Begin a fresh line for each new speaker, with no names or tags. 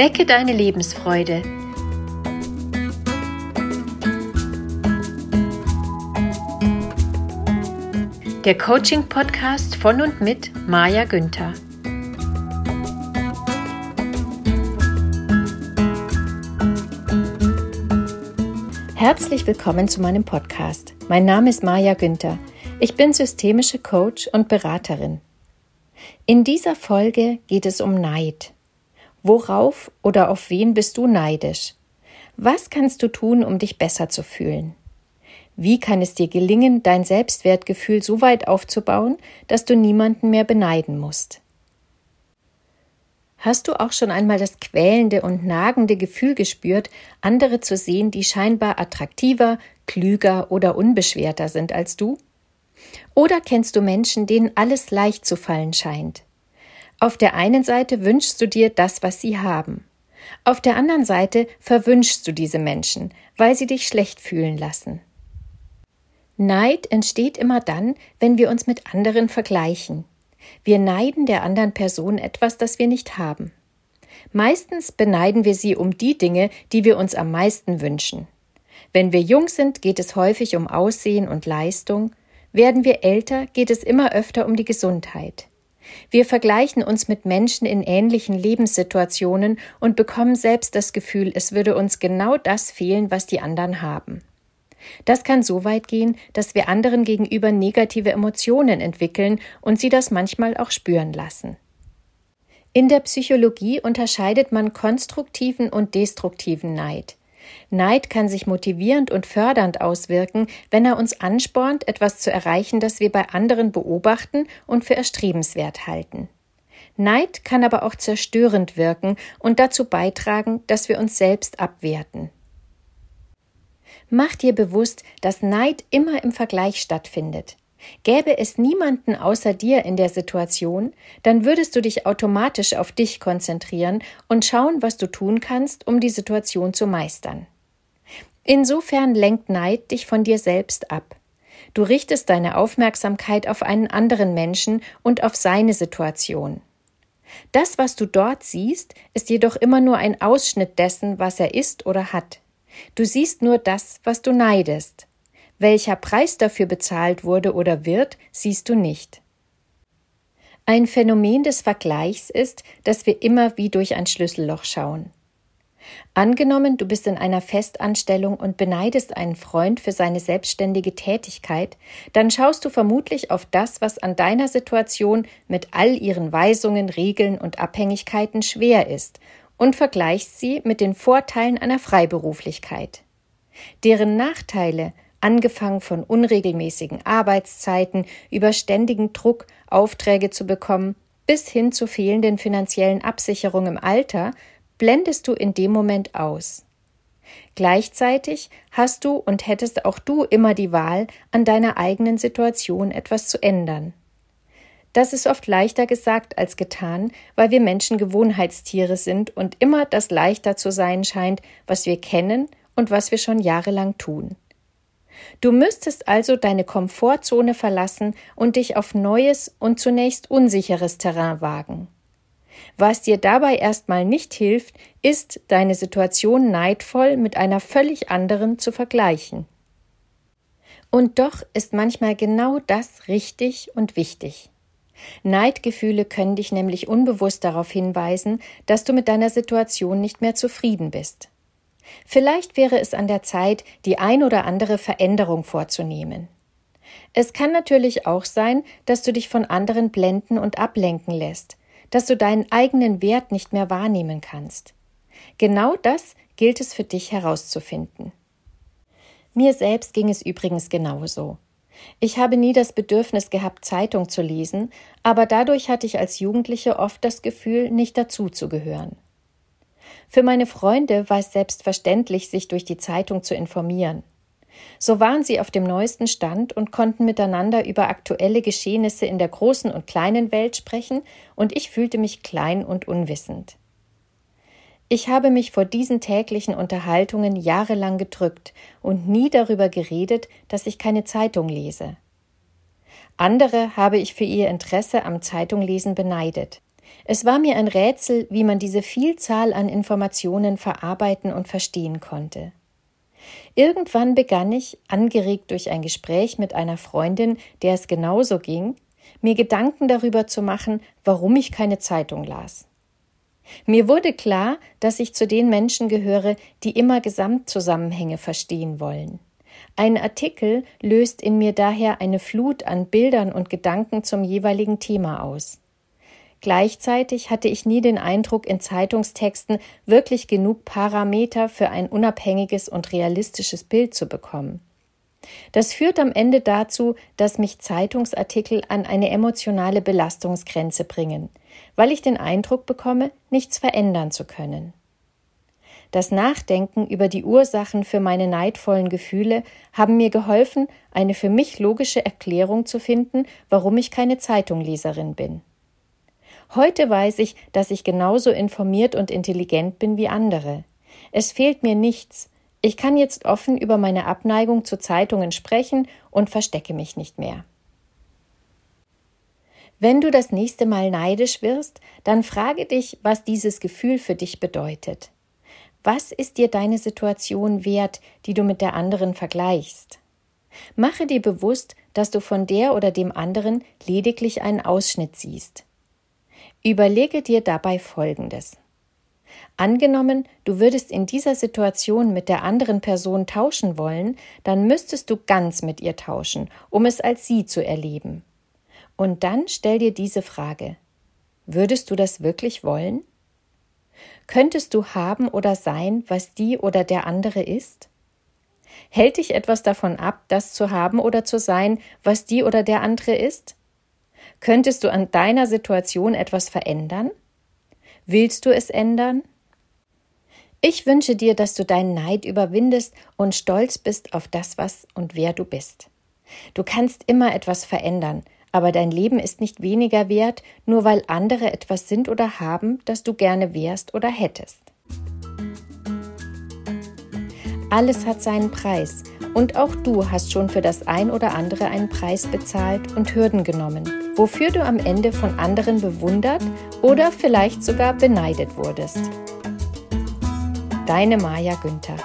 Wecke deine Lebensfreude. Der Coaching-Podcast von und mit Maja Günther. Herzlich willkommen zu meinem Podcast. Mein Name ist Maja Günther. Ich bin systemische Coach und Beraterin. In dieser Folge geht es um Neid. Worauf oder auf wen bist du neidisch? Was kannst du tun, um dich besser zu fühlen? Wie kann es dir gelingen, dein Selbstwertgefühl so weit aufzubauen, dass du niemanden mehr beneiden musst? Hast du auch schon einmal das quälende und nagende Gefühl gespürt, andere zu sehen, die scheinbar attraktiver, klüger oder unbeschwerter sind als du? Oder kennst du Menschen, denen alles leicht zu fallen scheint? Auf der einen Seite wünschst du dir das, was sie haben. Auf der anderen Seite verwünschst du diese Menschen, weil sie dich schlecht fühlen lassen. Neid entsteht immer dann, wenn wir uns mit anderen vergleichen. Wir neiden der anderen Person etwas, das wir nicht haben. Meistens beneiden wir sie um die Dinge, die wir uns am meisten wünschen. Wenn wir jung sind, geht es häufig um Aussehen und Leistung. Werden wir älter, geht es immer öfter um die Gesundheit. Wir vergleichen uns mit Menschen in ähnlichen Lebenssituationen und bekommen selbst das Gefühl, es würde uns genau das fehlen, was die anderen haben. Das kann so weit gehen, dass wir anderen gegenüber negative Emotionen entwickeln und sie das manchmal auch spüren lassen. In der Psychologie unterscheidet man konstruktiven und destruktiven Neid. Neid kann sich motivierend und fördernd auswirken, wenn er uns anspornt, etwas zu erreichen, das wir bei anderen beobachten und für erstrebenswert halten. Neid kann aber auch zerstörend wirken und dazu beitragen, dass wir uns selbst abwerten. Mach dir bewusst, dass Neid immer im Vergleich stattfindet. Gäbe es niemanden außer dir in der Situation, dann würdest du dich automatisch auf dich konzentrieren und schauen, was du tun kannst, um die Situation zu meistern. Insofern lenkt Neid dich von dir selbst ab. Du richtest deine Aufmerksamkeit auf einen anderen Menschen und auf seine Situation. Das, was du dort siehst, ist jedoch immer nur ein Ausschnitt dessen, was er ist oder hat. Du siehst nur das, was du neidest. Welcher Preis dafür bezahlt wurde oder wird, siehst du nicht. Ein Phänomen des Vergleichs ist, dass wir immer wie durch ein Schlüsselloch schauen. Angenommen, du bist in einer Festanstellung und beneidest einen Freund für seine selbstständige Tätigkeit, dann schaust du vermutlich auf das, was an deiner Situation mit all ihren Weisungen, Regeln und Abhängigkeiten schwer ist und vergleichst sie mit den Vorteilen einer Freiberuflichkeit. Deren Nachteile angefangen von unregelmäßigen Arbeitszeiten über ständigen Druck, Aufträge zu bekommen, bis hin zu fehlenden finanziellen Absicherung im Alter, blendest du in dem Moment aus. Gleichzeitig hast du und hättest auch du immer die Wahl, an deiner eigenen Situation etwas zu ändern. Das ist oft leichter gesagt als getan, weil wir Menschen Gewohnheitstiere sind und immer das leichter zu sein scheint, was wir kennen und was wir schon jahrelang tun. Du müsstest also deine Komfortzone verlassen und dich auf neues und zunächst unsicheres Terrain wagen. Was dir dabei erstmal nicht hilft, ist, deine Situation neidvoll mit einer völlig anderen zu vergleichen. Und doch ist manchmal genau das richtig und wichtig. Neidgefühle können dich nämlich unbewusst darauf hinweisen, dass du mit deiner Situation nicht mehr zufrieden bist. Vielleicht wäre es an der Zeit, die ein oder andere Veränderung vorzunehmen. Es kann natürlich auch sein, dass du dich von anderen blenden und ablenken lässt, dass du deinen eigenen Wert nicht mehr wahrnehmen kannst. Genau das gilt es für dich herauszufinden. Mir selbst ging es übrigens genauso. Ich habe nie das Bedürfnis gehabt, Zeitung zu lesen, aber dadurch hatte ich als Jugendliche oft das Gefühl, nicht dazuzugehören. Für meine Freunde war es selbstverständlich, sich durch die Zeitung zu informieren. So waren sie auf dem neuesten Stand und konnten miteinander über aktuelle Geschehnisse in der großen und kleinen Welt sprechen, und ich fühlte mich klein und unwissend. Ich habe mich vor diesen täglichen Unterhaltungen jahrelang gedrückt und nie darüber geredet, dass ich keine Zeitung lese. Andere habe ich für ihr Interesse am Zeitunglesen beneidet. Es war mir ein Rätsel, wie man diese Vielzahl an Informationen verarbeiten und verstehen konnte. Irgendwann begann ich, angeregt durch ein Gespräch mit einer Freundin, der es genauso ging, mir Gedanken darüber zu machen, warum ich keine Zeitung las. Mir wurde klar, dass ich zu den Menschen gehöre, die immer Gesamtzusammenhänge verstehen wollen. Ein Artikel löst in mir daher eine Flut an Bildern und Gedanken zum jeweiligen Thema aus. Gleichzeitig hatte ich nie den Eindruck, in Zeitungstexten wirklich genug Parameter für ein unabhängiges und realistisches Bild zu bekommen. Das führt am Ende dazu, dass mich Zeitungsartikel an eine emotionale Belastungsgrenze bringen, weil ich den Eindruck bekomme, nichts verändern zu können. Das Nachdenken über die Ursachen für meine neidvollen Gefühle haben mir geholfen, eine für mich logische Erklärung zu finden, warum ich keine Zeitungleserin bin. Heute weiß ich, dass ich genauso informiert und intelligent bin wie andere. Es fehlt mir nichts. Ich kann jetzt offen über meine Abneigung zu Zeitungen sprechen und verstecke mich nicht mehr. Wenn du das nächste Mal neidisch wirst, dann frage dich, was dieses Gefühl für dich bedeutet. Was ist dir deine Situation wert, die du mit der anderen vergleichst? Mache dir bewusst, dass du von der oder dem anderen lediglich einen Ausschnitt siehst. Überlege dir dabei Folgendes. Angenommen, du würdest in dieser Situation mit der anderen Person tauschen wollen, dann müsstest du ganz mit ihr tauschen, um es als sie zu erleben. Und dann stell dir diese Frage. Würdest du das wirklich wollen? Könntest du haben oder sein, was die oder der andere ist? Hält dich etwas davon ab, das zu haben oder zu sein, was die oder der andere ist? Könntest du an deiner Situation etwas verändern? Willst du es ändern? Ich wünsche dir, dass du deinen Neid überwindest und stolz bist auf das, was und wer du bist. Du kannst immer etwas verändern, aber dein Leben ist nicht weniger wert, nur weil andere etwas sind oder haben, das du gerne wärst oder hättest. Alles hat seinen Preis, und auch du hast schon für das ein oder andere einen Preis bezahlt und Hürden genommen, wofür du am Ende von anderen bewundert oder vielleicht sogar beneidet wurdest. Deine Maja Günther